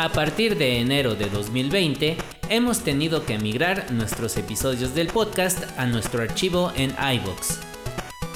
A partir de enero de 2020, hemos tenido que migrar nuestros episodios del podcast a nuestro archivo en iVoox.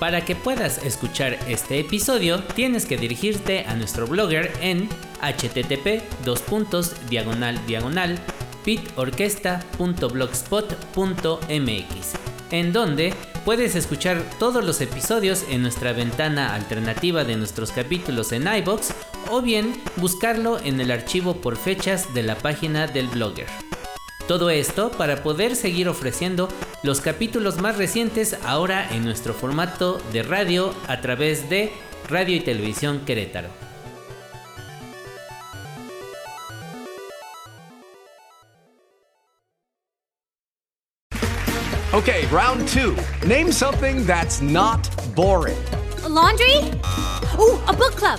Para que puedas escuchar este episodio, tienes que dirigirte a nuestro blogger en http diagonal en donde puedes escuchar todos los episodios en nuestra ventana alternativa de nuestros capítulos en iBox o bien buscarlo en el archivo por fechas de la página del blogger. Todo esto para poder seguir ofreciendo los capítulos más recientes ahora en nuestro formato de radio a través de Radio y Televisión Querétaro. Okay, round two. Name something that's not boring. A laundry? Ooh, a book club.